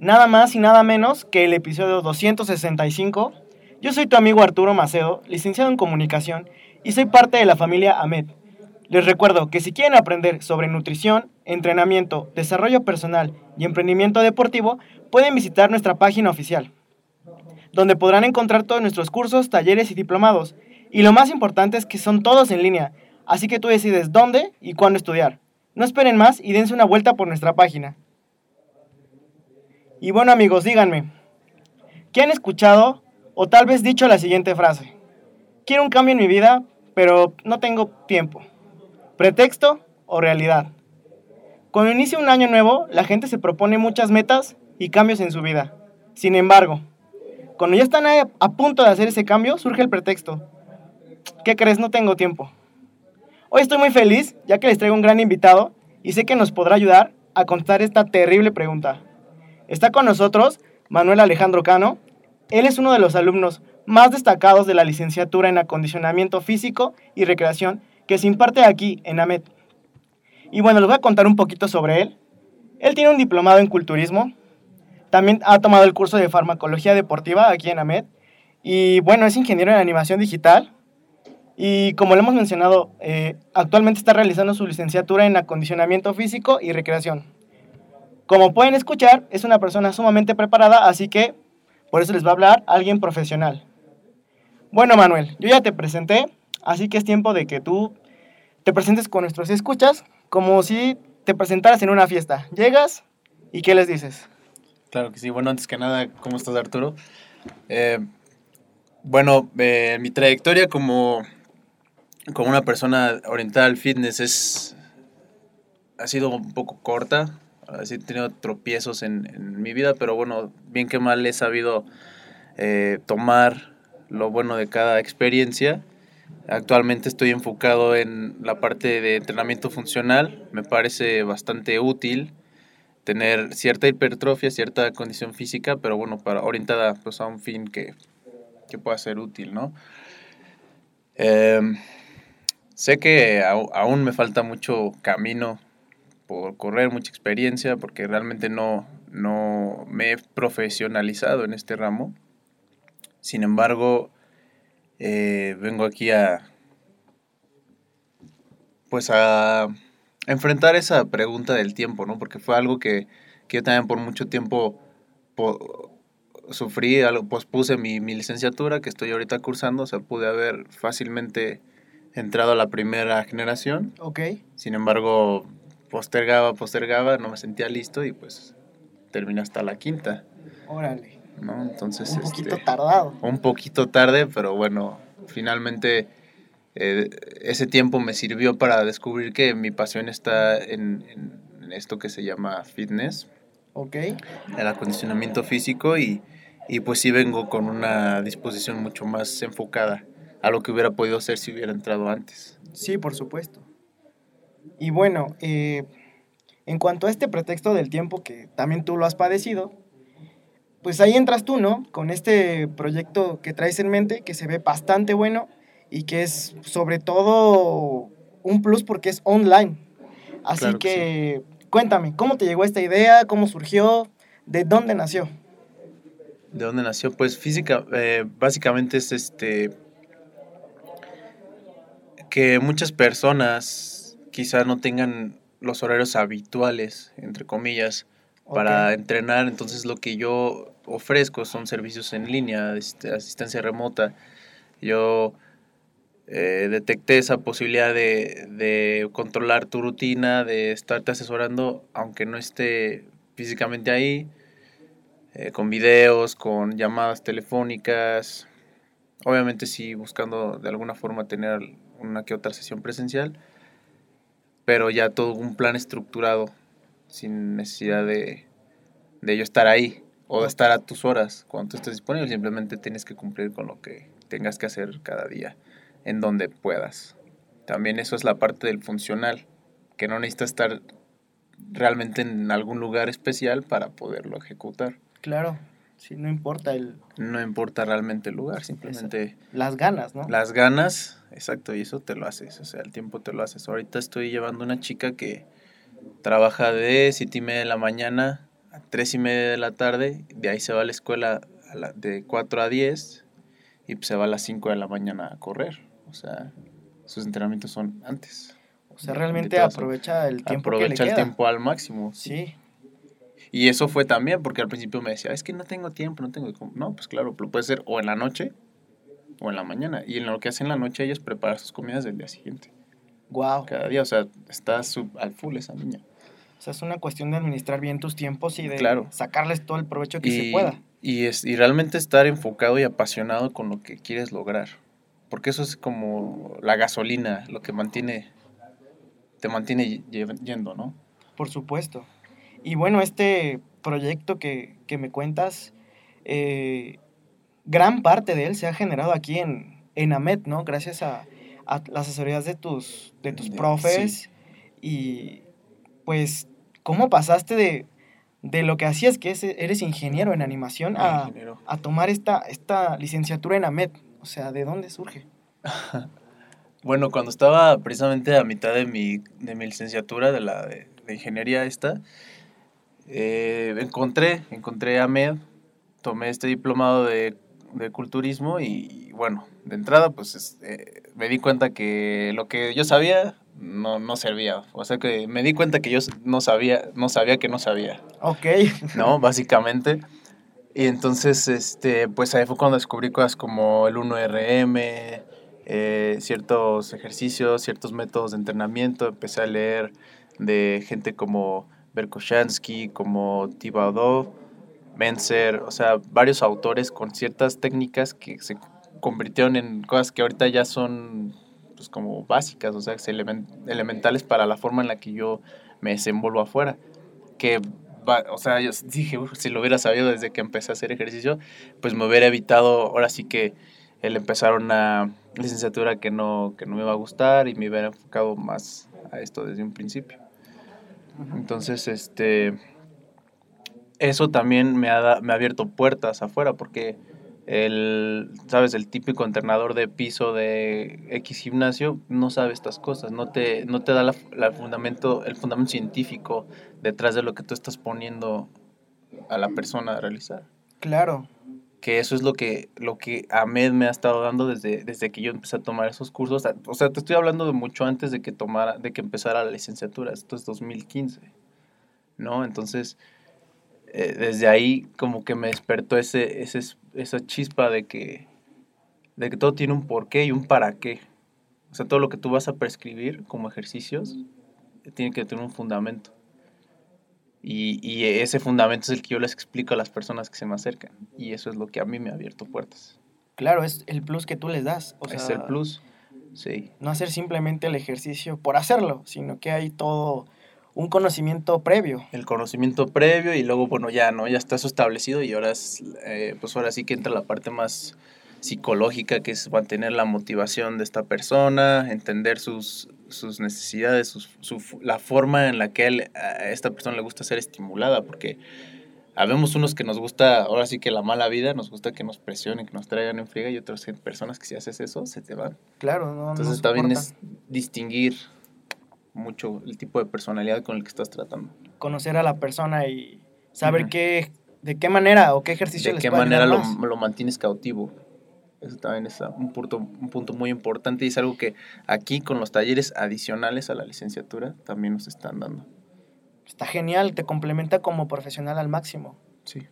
Nada más y nada menos que el episodio 265. Yo soy tu amigo Arturo Macedo, licenciado en comunicación, y soy parte de la familia AMED. Les recuerdo que si quieren aprender sobre nutrición, entrenamiento, desarrollo personal y emprendimiento deportivo, pueden visitar nuestra página oficial, donde podrán encontrar todos nuestros cursos, talleres y diplomados. Y lo más importante es que son todos en línea, así que tú decides dónde y cuándo estudiar. No esperen más y dense una vuelta por nuestra página. Y bueno amigos, díganme, ¿qué han escuchado o tal vez dicho la siguiente frase? Quiero un cambio en mi vida, pero no tengo tiempo. ¿Pretexto o realidad? Cuando inicia un año nuevo, la gente se propone muchas metas y cambios en su vida. Sin embargo, cuando ya están a, punto de hacer ese cambio, surge el pretexto. ¿Qué crees? No tengo tiempo. Hoy estoy muy feliz ya que les traigo un gran invitado y sé que nos podrá ayudar a contestar esta terrible pregunta. Está con nosotros Manuel Alejandro Cano. Él es uno de los alumnos más destacados de la licenciatura en acondicionamiento físico y recreación que se imparte aquí en AMET. Y bueno, les voy a contar un poquito sobre él. Él tiene un diplomado en culturismo. También ha tomado el curso de farmacología deportiva aquí en AMET. Y bueno, es ingeniero en animación digital. Y como lo hemos mencionado, eh, actualmente está realizando su licenciatura en acondicionamiento físico y recreación. Como pueden escuchar, es una persona sumamente preparada, así que por eso les va a hablar alguien profesional. Bueno, Manuel, yo ya te presenté, así que es tiempo de que tú te presentes con nuestros escuchas, como si te presentaras en una fiesta. Llegas y ¿qué les dices? Claro que sí. Bueno, antes que nada, ¿cómo estás, Arturo? Eh, bueno, eh, mi trayectoria como, como una persona orientada al fitness es, ha sido un poco corta. He tenido tropiezos en, mi vida, pero bueno, bien que mal he sabido eh, tomar lo bueno de cada experiencia. Actualmente estoy enfocado en la parte de entrenamiento funcional. Me parece bastante útil tener cierta hipertrofia, cierta condición física, pero bueno, para orientada pues, a un fin que, que pueda ser útil, ¿no? Eh, sé que aún me falta mucho camino por correr, mucha experiencia, porque realmente no, no me he profesionalizado en este ramo. Sin embargo, eh, vengo aquí a, pues a enfrentar esa pregunta del tiempo, ¿no? Porque fue algo que, que yo también por mucho tiempo po sufrí, algo, pospuse mi, mi licenciatura que estoy ahorita cursando, o sea, pude haber fácilmente entrado a la primera generación. Ok. Sin embargo, postergaba, postergaba, no me sentía listo y pues terminé hasta la quinta. Órale. ¿No? Entonces, un poquito este, tardado. Un poquito tarde, pero bueno, finalmente eh, ese tiempo me sirvió para descubrir que mi pasión está en, en, en, esto que se llama fitness. Ok. el acondicionamiento físico y, y pues sí vengo con una disposición mucho más enfocada a lo que hubiera podido hacer si hubiera entrado antes. Sí, por supuesto. Y bueno, eh, en cuanto a este pretexto del tiempo que también tú lo has padecido, pues ahí entras tú, ¿no? Con este proyecto que traes en mente, que se ve bastante bueno y que es sobre todo un plus porque es online. Así Claro que que, cuéntame, ¿cómo te llegó esta idea? ¿Cómo surgió? ¿De dónde nació? ¿De dónde nació? Pues física, eh, básicamente es este que muchas personas quizá no tengan los horarios habituales, entre comillas, para entrenar. Entonces lo que yo ofrezco son servicios en línea, asistencia remota. Yo eh, detecté esa posibilidad de, de controlar tu rutina, de estarte asesorando, aunque no esté físicamente ahí, eh, con videos, con llamadas telefónicas. Obviamente sí buscando de alguna forma tener una que otra sesión presencial, pero ya todo un plan estructurado, sin necesidad de, de yo estar ahí o de estar a tus horas cuando tú estés disponible, simplemente tienes que cumplir con lo que tengas que hacer cada día, en donde puedas. También eso es la parte del funcional, que no necesitas estar realmente en algún lugar especial para poderlo ejecutar. Claro, sí, no importa el, No importa realmente el lugar, simplemente las ganas, ¿no? las ganas, exacto, y eso te lo haces, o sea, el tiempo te lo haces. Ahorita estoy llevando una chica que trabaja de siete y media de la mañana a tres y media de la tarde, de ahí se va a la escuela a la- de 4 a 10 y pues se va a las 5 de la mañana a correr, o sea, sus entrenamientos son antes. O sea, realmente aprovecha el tiempo que Aprovecha le el queda. tiempo al máximo. Sí, Y eso fue también porque al principio me decía, es que no tengo tiempo, no tengo... tiempo". No, pues claro, lo puede ser o en la noche o en la mañana. Y en lo que hace en la noche ella es preparar sus comidas del día siguiente. wow. Cada día, o sea, está sub- al full esa niña. O sea, es una cuestión de administrar bien tus tiempos y de Claro. sacarles todo el provecho que y, se pueda. Y, es, y realmente estar enfocado y apasionado con lo que quieres lograr. Porque eso es como la gasolina, lo que mantiene, te mantiene yendo, ¿no? Por supuesto. Y bueno, este proyecto que, que me cuentas, eh, gran parte de él se ha generado aquí en, en AMET, ¿no? Gracias a, a las asesorías de tus, de tus De- profes. Y pues, ¿cómo pasaste de, de lo que hacías, que es- eres ingeniero en animación, a, ingeniero. a tomar esta, esta licenciatura en AMET? O sea, ¿de dónde surge? Bueno, cuando estaba precisamente a mitad de mi, de mi licenciatura de la de, de ingeniería esta, eh, encontré, encontré a MED, tomé este diplomado de, de culturismo y, bueno, de entrada pues es- eh, me di cuenta que lo que yo sabía no, no servía. O sea que me di cuenta que yo no sabía, no sabía que no sabía. Ok, ¿no? Básicamente. Y entonces, este, pues ahí fue cuando descubrí cosas como el 1RM, eh, ciertos ejercicios, ciertos métodos de entrenamiento. Empecé a leer de gente como Berkoshansky, como Thibodeau, Menzer, o sea, varios autores con ciertas técnicas que se convirtieron en cosas que ahorita ya son pues como básicas, o sea, elementales para la forma en la que yo me desenvuelvo afuera. Que, va- o sea, yo dije, "Uf, si lo hubiera sabido desde que empecé a hacer ejercicio, pues me hubiera evitado ahora sí que el empezar una licenciatura que no, que no me iba a gustar y me hubiera enfocado más a esto desde un principio. Entonces, este, eso también me ha, me ha abierto puertas afuera porque el, sabes, el típico entrenador de piso de X gimnasio no sabe estas cosas, no te, no te da la, la fundamento, el fundamento científico detrás de lo que tú estás poniendo a la persona a realizar. claro. Que eso es lo que, lo que Ahmed me ha estado dando desde, desde que yo empecé a tomar esos cursos. O sea, te estoy hablando de mucho antes de que tomara, de que empezara la licenciatura. Esto es 2015. ¿No? Entonces, eh, desde ahí como que me despertó ese, ese, esa chispa de que, de que todo tiene un porqué y un para qué. O sea, todo lo que tú vas a prescribir como ejercicios eh, tiene que tener un fundamento. Y, y ese fundamento es el que yo les explico a las personas que se me acercan. Y eso es lo que a mí me ha abierto puertas. Claro, es el plus que tú les das. O sea, es el plus. Sí. no hacer simplemente el ejercicio por hacerlo, sino que hay todo un conocimiento previo. El conocimiento previo y luego, bueno, ya, ¿no? Ya está eso establecido y ahora, es, eh, pues ahora sí que entra la parte más psicológica, que es mantener la motivación de esta persona, entender sus, sus necesidades, sus- su, la forma en la que él- a esta persona le gusta ser estimulada, porque habemos unos que nos gusta, ahora sí que la mala vida, nos gusta que nos presionen, que nos traigan en friega, y otras personas que si haces eso, se te van. Claro, no, no Entonces también soportan. es distinguir mucho el tipo de personalidad con el que estás tratando. conocer a la persona y saber qué, de qué manera o qué ejercicio de les qué manera lo, lo mantienes cautivo. Eso también es un punto, un punto muy importante y es algo que aquí con los talleres adicionales a la licenciatura también nos están dando. Está genial, te complementa como profesional al máximo. Sí.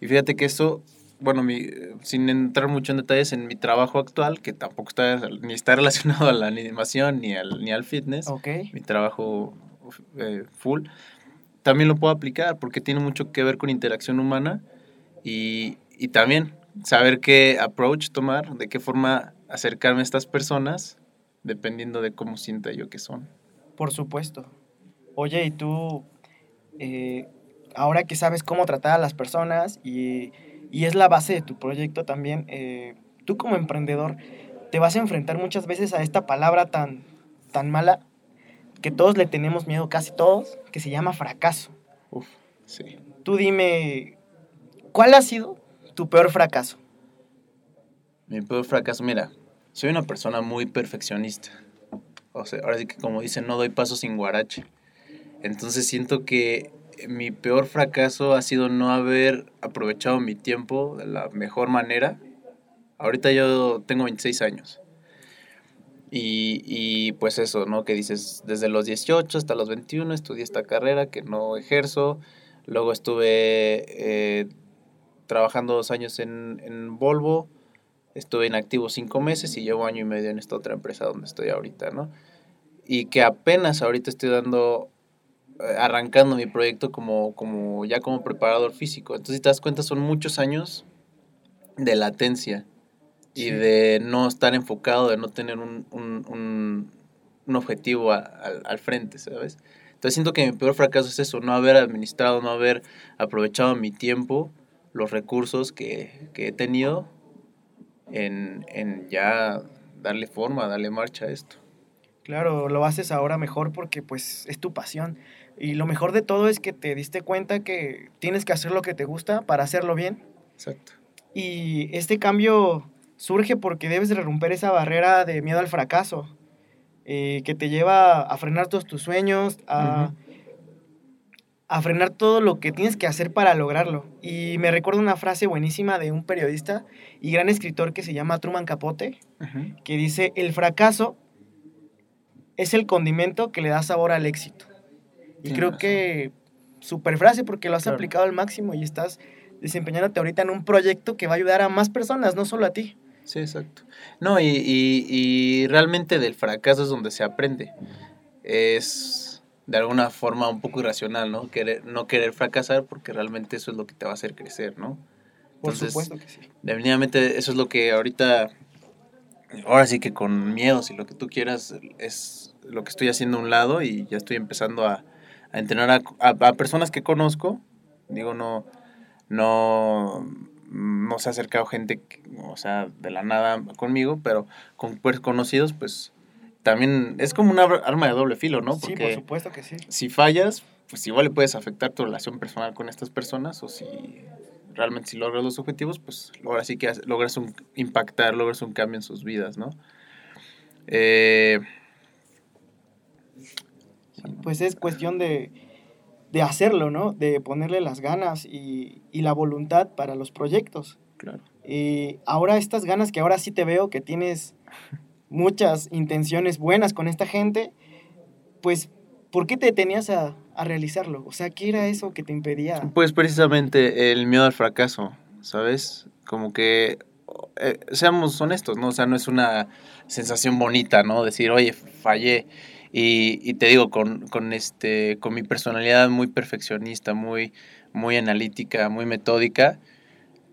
Y fíjate que eso, bueno, mi, sin entrar mucho en detalles, en mi trabajo actual, que tampoco está ni está relacionado a la animación ni al, ni al fitness, Ok. mi trabajo eh, full, también lo puedo aplicar porque tiene mucho que ver con interacción humana y, y también saber qué approach tomar, de qué forma acercarme a estas personas, dependiendo de cómo sienta yo que son. Por supuesto. Oye, y tú, eh, ahora que sabes cómo tratar a las personas y, y es la base de tu proyecto también, eh, tú como emprendedor te vas a enfrentar muchas veces a esta palabra tan, tan mala que todos le tenemos miedo, casi todos, que se llama fracaso. Uf, sí. Tú dime, ¿cuál ha sido tu peor fracaso? Mi peor fracaso, mira, soy una persona muy perfeccionista. O sea, ahora sí que como dicen, no doy paso sin guarache. Entonces siento que mi peor fracaso ha sido no haber aprovechado mi tiempo de la mejor manera. Ahorita yo tengo 26 años. Y, y pues eso, ¿no? Que dices, desde los 18 hasta los 21 estudié esta carrera que no ejerzo. Luego estuve eh, trabajando dos años en, en Volvo. Estuve inactivo cinco meses y llevo año y medio en esta otra empresa donde estoy ahorita, ¿no? Y que apenas ahorita estoy dando, arrancando mi proyecto como, como ya como preparador físico. Entonces, si te das cuenta, son muchos años de latencia y Sí. de no estar enfocado, de no tener un, un, un, un objetivo a- al, al frente, ¿sabes? Entonces siento que mi peor fracaso es eso, no haber administrado, no haber aprovechado mi tiempo, los recursos que, que he tenido en, en ya darle forma, darle marcha a esto. Claro, lo haces ahora mejor porque pues es tu pasión. Y lo mejor de todo es que te diste cuenta que tienes que hacer lo que te gusta para hacerlo bien. Exacto. Y este cambio surge porque debes de romper esa barrera de miedo al fracaso, eh, que te lleva a frenar todos tus sueños, a, a frenar todo lo que tienes que hacer para lograrlo. Y me recuerdo una frase buenísima de un periodista y gran escritor que se llama Truman Capote, que dice, el fracaso es el condimento que le da sabor al éxito. Y creo razón. que super frase porque lo has Claro. aplicado al máximo y estás desempeñándote ahorita en un proyecto que va a ayudar a más personas, no solo a ti. Sí, exacto. No, y, y, y realmente del fracaso es donde se aprende. Es de alguna forma un poco irracional, ¿no? Querer, no querer fracasar porque realmente eso es lo que te va a hacer crecer, ¿no? Por Entonces, supuesto que sí. Definitivamente eso es lo que ahorita, ahora sí que con miedos y lo que tú quieras, es lo que estoy haciendo a un lado y ya estoy empezando a, a entrenar a, a- a personas que conozco. Digo, no, no, no se ha acercado gente, o sea, de la nada conmigo, pero con pues, conocidos, pues también es como una arma de doble filo, ¿no? Sí, por supuesto que sí. si fallas, pues igual le puedes afectar tu relación personal con estas personas o si realmente si logras los objetivos, pues ahora sí que logras un, impactar, logras un cambio en sus vidas, ¿no? Eh, Pues es cuestión de, de hacerlo, ¿no? De ponerle las ganas y, y la voluntad para los proyectos. claro. Y ahora estas ganas que ahora sí te veo que tienes muchas intenciones buenas con esta gente, pues, ¿por qué te tenías a, a realizarlo? O sea, ¿qué era eso que te impedía? Pues precisamente el miedo al fracaso, ¿sabes? Como que eh, seamos honestos, ¿no? O sea, no es una sensación bonita, ¿no? Decir, oye, fallé. Y, y te digo, con, con, este, con mi personalidad muy perfeccionista, muy, muy analítica, muy metódica,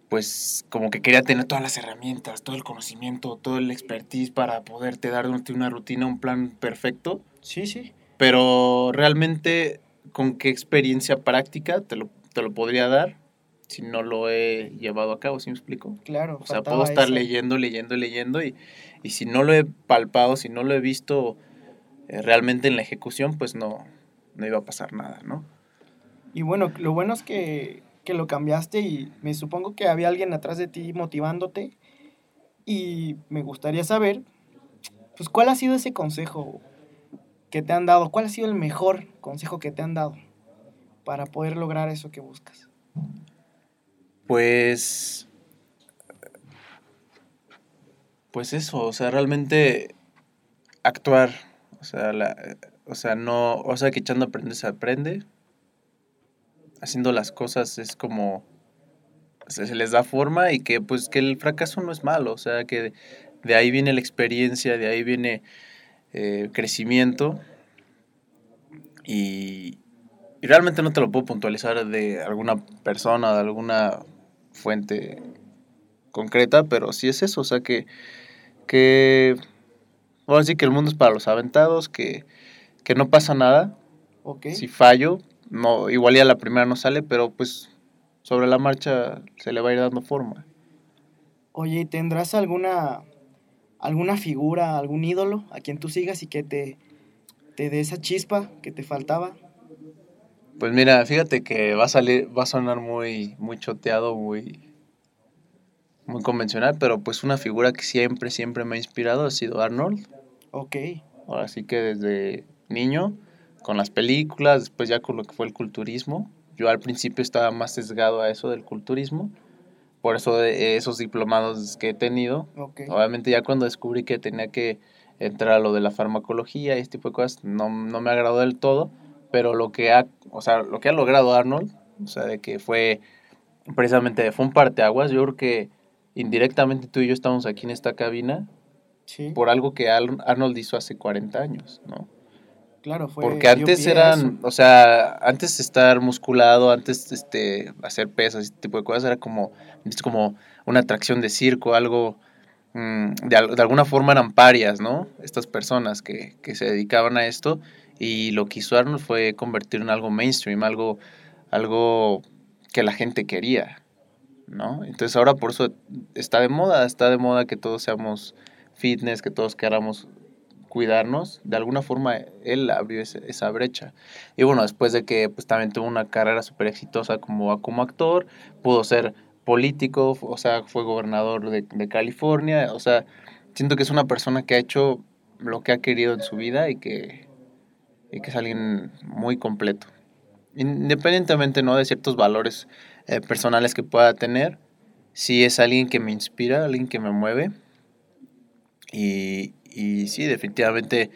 pues como que quería tener todas las herramientas, todo el conocimiento, todo el expertise para poderte dar una rutina, un plan perfecto. Sí, sí. pero realmente, ¿con qué experiencia práctica te lo, te lo podría dar si no lo he llevado a cabo? ¿Sí me explico? Claro. O sea, puedo estar leyendo, leyendo, leyendo y, y si no lo he palpado, si no lo he visto eh, realmente en la ejecución, pues no, no iba a pasar nada, ¿no? Y bueno, lo bueno es que, que lo cambiaste y me supongo que había alguien atrás de ti motivándote. Y me gustaría saber, pues, ¿cuál ha sido ese consejo que te han dado? ¿Cuál ha sido el mejor consejo que te han dado para poder lograr eso que buscas? Pues. Pues eso, o sea, realmente actuar. O sea, la, o sea, no. O sea, que echando aprende se aprende. Haciendo las cosas es como. Se, les da forma y que, pues, que el fracaso no es malo. O sea, que de ahí viene la experiencia, de ahí viene eh, crecimiento. Y, y realmente no te lo puedo puntualizar de alguna persona, de alguna fuente concreta, pero sí es eso, o sea que, que ahora sí que el mundo es para los aventados, que, que no pasa nada, ¿Ok? si fallo, no, igual ya la primera no sale, pero pues sobre la marcha se le va a ir dando forma. Oye, ¿y ¿tendrás alguna, alguna figura, algún ídolo a quien tú sigas y que te, te dé esa chispa que te faltaba? Pues mira, fíjate que va a salir, va a sonar muy, muy choteado, muy, muy convencional, pero pues una figura que siempre, siempre me ha inspirado ha sido Arnold. Ok, Ahora sí que desde niño, con las películas, después ya con lo que fue el culturismo. Yo al principio estaba más sesgado a eso del culturismo, por eso de esos diplomados que he tenido. Obviamente ya cuando descubrí que tenía que entrar a lo de la farmacología y este tipo de cosas, no, no me agradó del todo, pero lo que ha, o sea, lo que ha logrado Arnold, o sea, de que fue precisamente, fue un parteaguas, yo creo que indirectamente tú y yo estamos aquí en esta cabina Sí, por algo que Arnold hizo hace 40 años, ¿no? claro, fue. Porque antes eran, o sea, antes estar musculado, antes este hacer pesas, este tipo de cosas era como es como una atracción de circo, algo mm, de, de alguna forma eran parias, ¿no? Estas personas que, que se dedicaban a esto y lo que hizo Arnold fue convertirlo en algo mainstream, algo algo que la gente quería, ¿no? Entonces ahora por eso está de moda, está de moda que todos seamos fitness, que todos queramos cuidarnos, de alguna forma él abrió ese- esa brecha. Y bueno, después de que pues también tuvo una carrera súper exitosa como, como actor, pudo ser político, o sea, fue gobernador de, de California, o sea, siento que es una persona que ha hecho lo que ha querido en su vida y que, y que es alguien muy completo. Independientemente ¿no? de ciertos valores eh, personales que pueda tener, sí es alguien que me inspira, alguien que me mueve. Y, y sí, definitivamente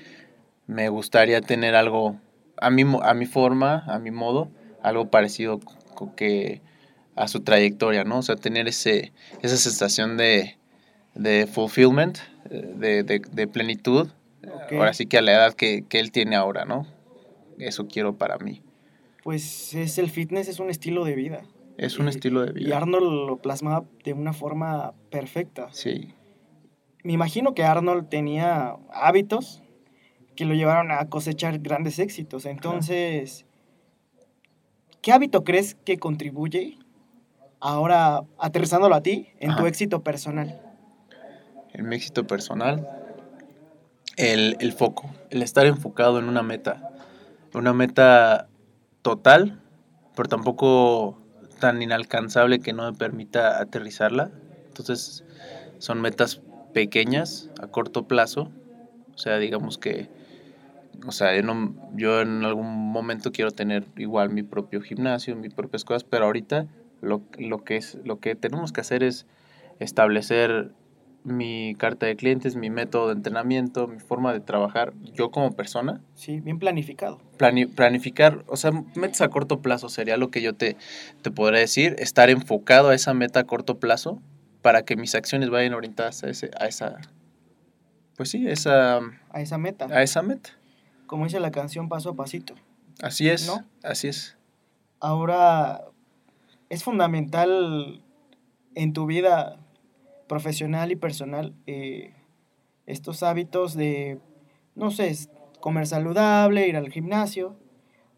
me gustaría tener algo a mi, mo- a mi forma, a mi modo, algo parecido que a su trayectoria, ¿no? O sea, tener ese, esa sensación de, de fulfillment, eh, de, de, de plenitud, ahora sí que a la edad que, que él tiene ahora, ¿no? Eso quiero para mí. Pues es el fitness, es un estilo de vida. Es un Y- estilo de Y vida. Arnold lo plasmaba de una forma perfecta. Sí. Me imagino que Arnold tenía hábitos que lo llevaron a cosechar grandes éxitos. Entonces, ¿qué hábito crees que contribuye ahora aterrizándolo a ti en tu éxito personal? en mi éxito personal, el, el foco, el estar enfocado en una meta, una meta total, pero tampoco tan inalcanzable que no me permita aterrizarla. Entonces, son metas pequeñas, a corto plazo, o sea, digamos que, o sea, yo, no- yo en algún momento quiero tener igual mi propio gimnasio, mis propias cosas, pero ahorita lo, lo, que, es, lo que tenemos que hacer es establecer mi carta de clientes, mi método de entrenamiento, mi forma de trabajar, yo como persona, Sí, bien planificado. plani- planificar, o sea, metas a corto plazo sería lo que yo te, te podría decir, estar enfocado a esa meta a corto plazo para que mis acciones vayan orientadas a, ese, a esa, pues sí, esa, A esa meta. a esa meta. Como dice la canción, paso a pasito. Así es, ¿No? así es. Ahora, es fundamental en tu vida profesional y personal eh, estos hábitos de, no sé, comer saludable, ir al gimnasio,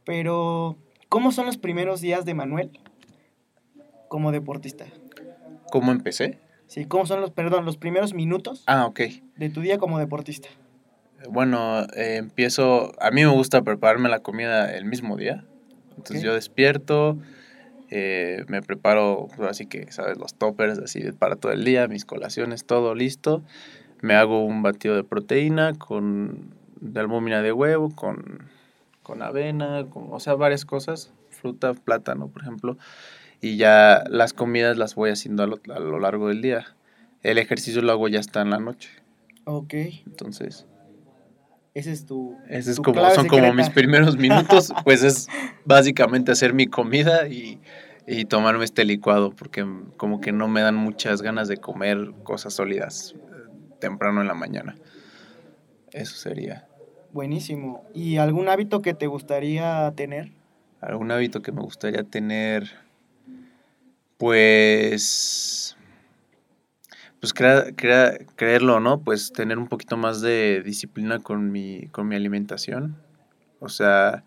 pero ¿cómo son los primeros días de Manuel como deportista? ¿Cómo empecé? Sí, ¿cómo son los, perdón, los primeros minutos Ah, ok. de tu día como deportista? Bueno, eh, empiezo, a mí me gusta prepararme la comida el mismo día. Entonces Ok. yo despierto, eh, me preparo, pues, así que, ¿sabes? Los toppers así para todo el día, mis colaciones, todo listo. Me hago un batido de proteína con de albúmina de huevo, con, con avena, con, o sea, varias cosas, fruta, plátano, por ejemplo. Y ya las comidas las voy haciendo a lo, a lo largo del día. El ejercicio lo hago ya hasta en la noche. Ok, Entonces, ese es tu... ese es tu como, clave son como mis primeros minutos, pues es básicamente hacer mi comida y, y tomarme este licuado, porque como que no me dan muchas ganas de comer cosas sólidas eh, temprano en la mañana. Eso sería. Buenísimo. ¿Y algún hábito que te gustaría tener? Algún hábito que me gustaría tener, pues, pues crea- crea- creerlo, ¿no? Pues tener un poquito más de disciplina con mi, con mi alimentación. O sea,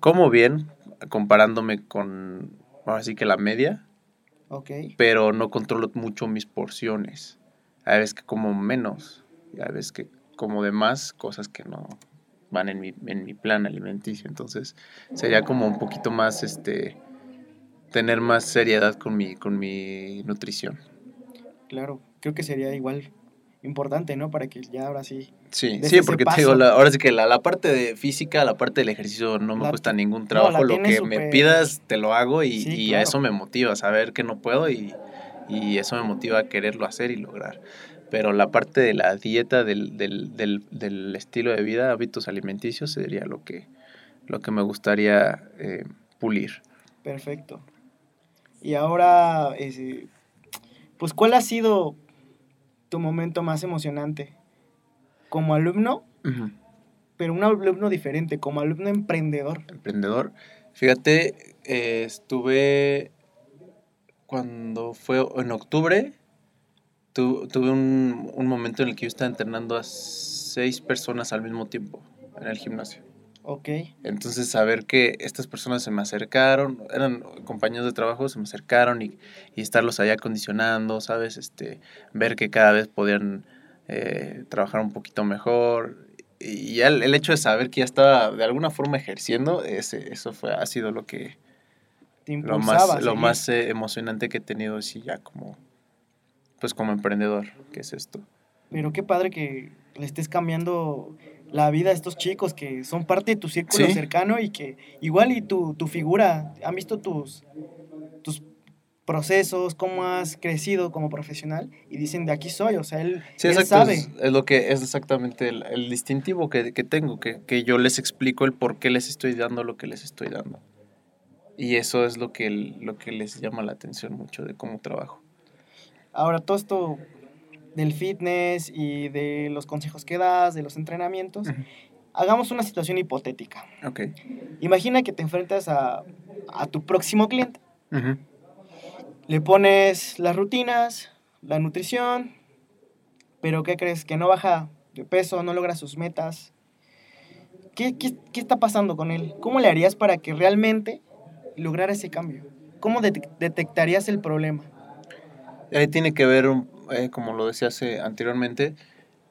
como bien, comparándome con, ahora sí que la media, Ok, pero no controlo mucho mis porciones. Hay veces que como menos, y hay veces que como de más cosas que no van en mi, en mi plan alimenticio. Entonces, sería como un poquito más, este, tener más seriedad con mi, con mi nutrición. claro. Creo que sería igual importante, ¿no? Para que ya ahora sí... Sí, sí, porque te digo, la- ahora sí que la, la parte de física, la parte del ejercicio no me La- cuesta ningún trabajo. Lo que me pidas, te lo hago y, Sí, y a eso me motiva, saber que no puedo y, y eso me motiva a quererlo hacer y lograr. Pero la parte de la dieta, del, del, del, del estilo de vida, hábitos alimenticios, sería lo que, lo que me gustaría eh, pulir. Perfecto. Y ahora, ese, pues, ¿cuál ha sido tu momento más emocionante? Como alumno, pero un alumno diferente, como alumno emprendedor. emprendedor. Fíjate, eh, estuve cuando fue en octubre, tu- tuve un, un momento en el que yo estaba entrenando a seis personas al mismo tiempo en el gimnasio. Ok, Entonces, saber que estas personas se me acercaron, eran compañeros de trabajo, se me acercaron y, y estarlos allá acondicionando, ¿sabes? Este, ver que cada vez podían eh, trabajar un poquito mejor. Y ya el, el hecho de saber que ya estaba de alguna forma ejerciendo, ese, eso fue, ha sido lo que te lo más, lo más eh, emocionante que he tenido así ya como, pues como emprendedor, que es esto. Pero qué padre que le estés cambiando la vida a estos chicos que son parte de tu círculo Sí. cercano y que igual y tu, tu figura, han visto tus, tus procesos, cómo has crecido como profesional y dicen de aquí soy, o sea, él, Sí, él sabe. Es, es lo que es exactamente el, el distintivo que, que tengo, que, que yo les explico el por qué les estoy dando lo que les estoy dando. Y eso es lo que, el- lo que les llama la atención mucho de cómo trabajo. Ahora, todo esto del fitness y de los consejos que das, de los entrenamientos, hagamos una situación hipotética. Ok. Imagina que te enfrentas a, a tu próximo cliente. Le pones las rutinas, la nutrición, pero ¿qué crees? Que no baja de peso, no logra sus metas. ¿Qué, qué, qué está pasando con él? ¿Cómo le harías para que realmente lograra ese cambio? ¿Cómo detec- detectarías el problema? Ahí tiene que ver, un- eh, como lo decía hace anteriormente,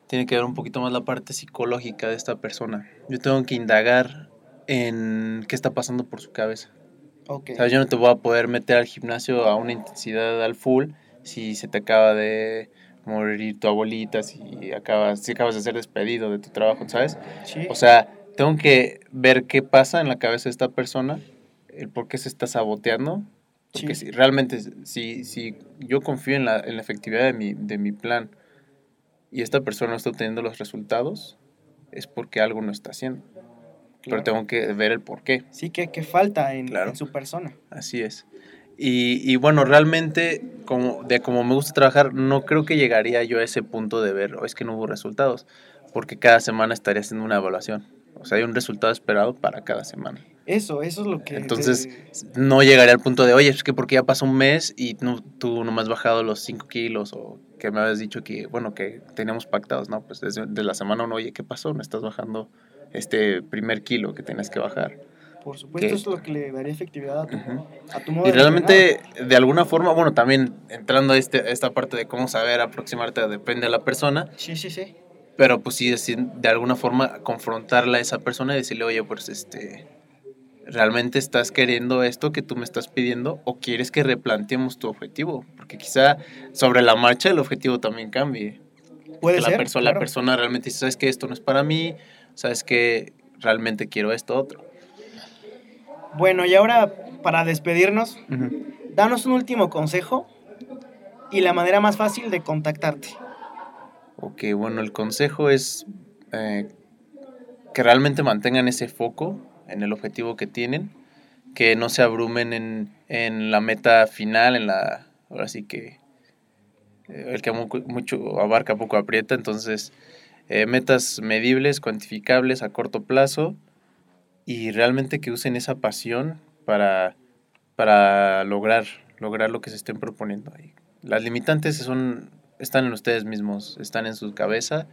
tiene que ver un poquito más la parte psicológica de esta persona. Yo tengo que indagar en qué está pasando por su cabeza. Ok. ¿Sabes? Yo no te voy a poder meter al gimnasio a una intensidad al full si se te acaba de morir tu abuelita, si acabas, si acabas de ser despedido de tu trabajo, ¿sabes? Sí. O sea, tengo que ver qué pasa en la cabeza de esta persona, el por qué se está saboteando. Porque Sí. si realmente, si, si yo confío en la, en la efectividad de mi, de mi plan y esta persona no está obteniendo los resultados, es porque algo no está haciendo. Pero claro. tengo que ver el por qué. Sí, que, que falta en, Claro. en su persona. Así es. Y, y bueno, realmente, como, de como me gusta trabajar, no creo que llegaría yo a ese punto de ver, "Oh, es que no hubo resultados, porque cada semana estaría haciendo una evaluación. O sea, hay un resultado esperado para cada semana. Eso, eso es lo que... Entonces, te- no llegaría al punto de, oye, es que porque ya pasó un mes y no, tú no me has bajado los 5 kilos o que me habías dicho que, bueno, que teníamos pactados, ¿no? Pues desde, desde la semana uno, oye, ¿qué pasó? Me estás bajando este primer kilo que tenías que bajar. Por supuesto, que- es lo que le daría efectividad a tu, Ujú. a tu modo Y de realmente, de alguna forma, bueno, también entrando a, este, esta parte de cómo saber aproximarte, depende de la persona. Sí, sí, sí. pero pues sí, de alguna forma confrontarla a esa persona y decirle, oye, pues este, ¿realmente estás queriendo esto que tú me estás pidiendo o quieres que replanteemos tu objetivo? Porque quizá sobre la marcha el objetivo también cambie. Puede que la, ser. la claro. persona realmente dice, sabes que esto no es para mí, sabes que realmente quiero esto otro. Bueno, y ahora, para despedirnos, danos un último consejo y la manera más fácil de contactarte. Ok, bueno, el consejo es eh, que realmente mantengan ese foco en el objetivo que tienen, que no se abrumen en, en la meta final, en la, ahora sí que eh, el que mu- mucho abarca poco aprieta, entonces eh, metas medibles, cuantificables a corto plazo y realmente que usen esa pasión para, para lograr, lograr lo que se estén proponiendo ahí. Las limitantes son, están en ustedes mismos, están en su cabeza.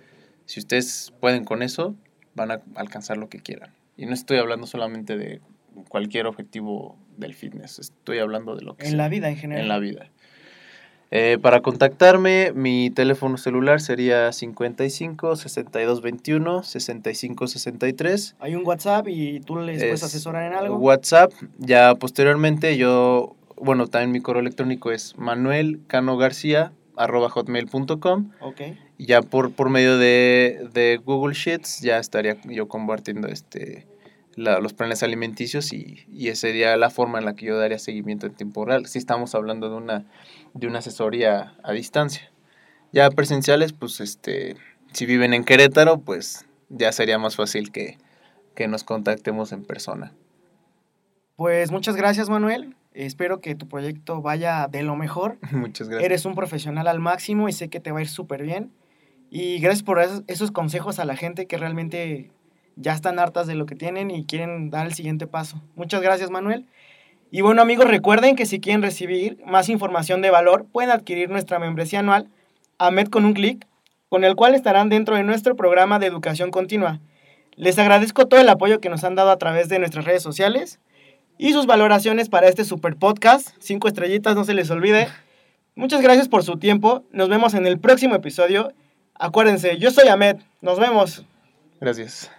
Si ustedes pueden con eso, van a alcanzar lo que quieran. Y no estoy hablando solamente de cualquier objetivo del fitness, estoy hablando de lo que En sea la vida en general. en la vida. Eh, para contactarme, mi teléfono celular sería 55 62 21 65 63. Hay un WhatsApp y tú les puedes Es asesorar en algo. WhatsApp. Ya posteriormente yo, bueno, también mi correo electrónico es manuelcanogarcia.hotmail.com Ok. y ya por, por medio de, de Google Sheets ya estaría yo compartiendo este la- los planes alimenticios y, y esa sería la forma en la que yo daría seguimiento en tiempo real. Si estamos hablando de una, de una asesoría a distancia. Ya presenciales, pues este, si viven en Querétaro, pues ya sería más fácil que, que nos contactemos en persona. Pues muchas gracias, Manuel. Espero que tu proyecto vaya de lo mejor. Muchas gracias. Eres un profesional al máximo y sé que te va a ir súper bien. Y gracias por esos, esos consejos a la gente que realmente ya están hartas de lo que tienen y quieren dar el siguiente paso. Muchas gracias, Manuel. Y bueno, amigos, recuerden que si quieren recibir más información de valor, pueden adquirir nuestra membresía anual, AMED con un clic, con el cual estarán dentro de nuestro programa de educación continua. Les agradezco todo el apoyo que nos han dado a través de nuestras redes sociales y sus valoraciones para este super podcast. Cinco estrellitas, no se les olvide. Muchas gracias por su tiempo. Nos vemos en el próximo episodio. Acuérdense, yo soy Ahmed. Nos vemos. Gracias.